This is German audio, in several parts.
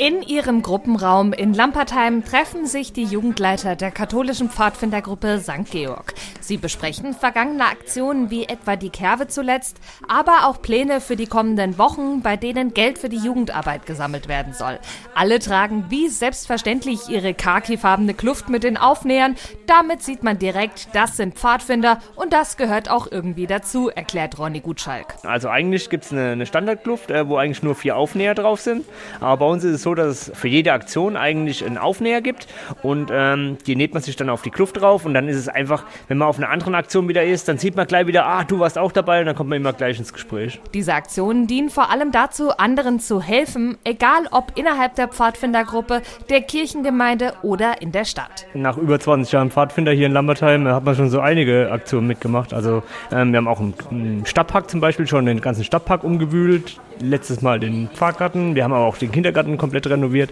In ihrem Gruppenraum in Lampertheim treffen sich die Jugendleiter der katholischen Pfadfindergruppe St. Georg. Sie besprechen vergangene Aktionen wie etwa die Kerve zuletzt, aber auch Pläne für die kommenden Wochen, bei denen Geld für die Jugendarbeit gesammelt werden soll. Alle tragen wie selbstverständlich ihre khakifarbene Kluft mit den Aufnähern. Damit sieht man direkt, das sind Pfadfinder und das gehört auch irgendwie dazu, erklärt Ronny Gutschalk. Also eigentlich gibt es eine, eine Standardkluft, äh, wo eigentlich nur vier Aufnäher drauf sind. Aber bei uns ist es so, so, dass es für jede Aktion eigentlich einen Aufnäher gibt und ähm, die näht man sich dann auf die Kluft drauf und dann ist es einfach, wenn man auf einer anderen Aktion wieder ist, dann sieht man gleich wieder, ah, du warst auch dabei und dann kommt man immer gleich ins Gespräch. Diese Aktionen dienen vor allem dazu, anderen zu helfen, egal ob innerhalb der Pfadfindergruppe, der Kirchengemeinde oder in der Stadt. Nach über 20 Jahren Pfadfinder hier in Lambertheim hat man schon so einige Aktionen mitgemacht. Also ähm, wir haben auch im Stadtpark zum Beispiel schon den ganzen Stadtpark umgewühlt. Letztes Mal den Pfarrgarten. Wir haben aber auch den Kindergarten komplett renoviert.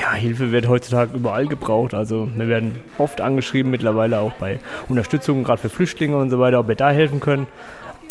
Ja, Hilfe wird heutzutage überall gebraucht. Also wir werden oft angeschrieben, mittlerweile auch bei Unterstützung, gerade für Flüchtlinge und so weiter, ob wir da helfen können.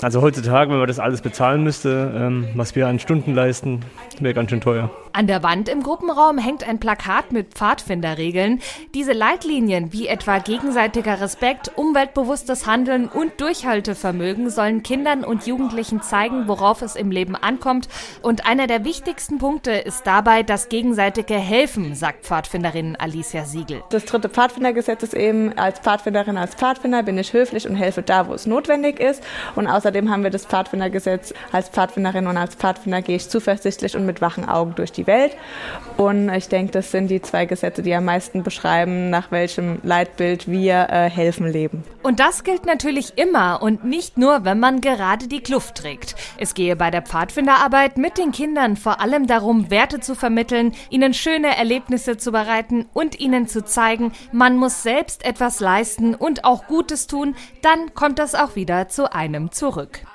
Also heutzutage, wenn man das alles bezahlen müsste, ähm, was wir an Stunden leisten, wäre ganz schön teuer. An der Wand im Gruppenraum hängt ein Plakat mit Pfadfinderregeln. Diese Leitlinien wie etwa gegenseitiger Respekt, umweltbewusstes Handeln und Durchhaltevermögen sollen Kindern und Jugendlichen zeigen, worauf es im Leben ankommt. Und einer der wichtigsten Punkte ist dabei das gegenseitige Helfen, sagt Pfadfinderin Alicia Siegel. Das dritte Pfadfindergesetz ist eben, als Pfadfinderin, als Pfadfinder bin ich höflich und helfe da, wo es notwendig ist. Und außerdem haben wir das Pfadfindergesetz, als Pfadfinderin und als Pfadfinder gehe ich zuversichtlich und mit wachen Augen durch die Welt. Und ich denke, das sind die zwei Gesetze, die am meisten beschreiben, nach welchem Leitbild wir äh, helfen leben. Und das gilt natürlich immer und nicht nur, wenn man gerade die Kluft trägt. Es gehe bei der Pfadfinderarbeit mit den Kindern vor allem darum, Werte zu vermitteln, ihnen schöne Erlebnisse zu bereiten und ihnen zu zeigen, man muss selbst etwas leisten und auch Gutes tun, dann kommt das auch wieder zu einem zurück. book.